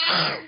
Ow!